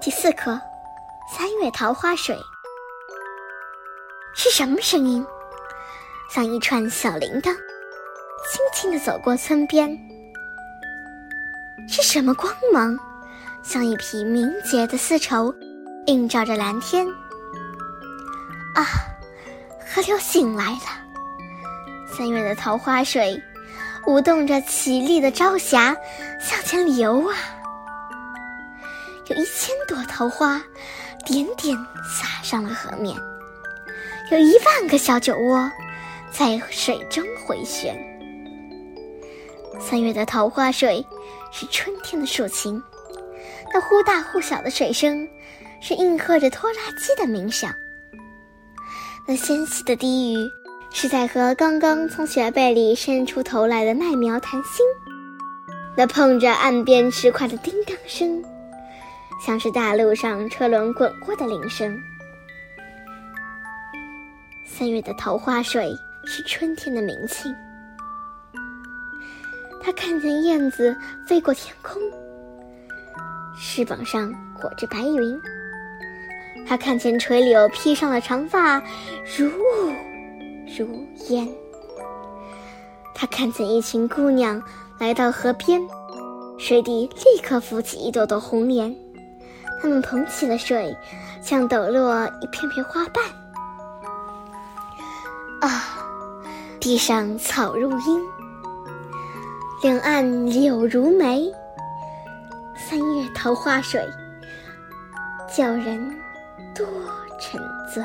第四课，三月桃花水。是什么声音？像一串小铃铛，轻轻地走过村边。是什么光芒？像一匹明洁的丝绸，映照着蓝天。啊，河流醒来了。三月的桃花水，舞动着绮丽的朝霞，向前流啊。有一千朵桃花，点点洒上了河面。有一万个小酒窝，在水中回旋。三月的桃花水，是春天的竖琴。那忽大忽小的水声，是应和着拖拉机的鸣响。那纤细的低语，是在和刚刚从雪被里伸出头来的麦苗谈心。那碰着岸边石块的叮当声，像是大路上车轮滚过的铃声。三月的桃花水是春天的明镜。他看见燕子飞过天空，翅膀上裹着白云。他看见垂柳披上了长发，如雾如烟。他看见一群姑娘来到河边，水底立刻浮起一朵朵红莲。他们捧起了水，像抖落一片片花瓣。啊，地上草如茵，两岸柳如眉。三月桃花水，叫人多沉醉。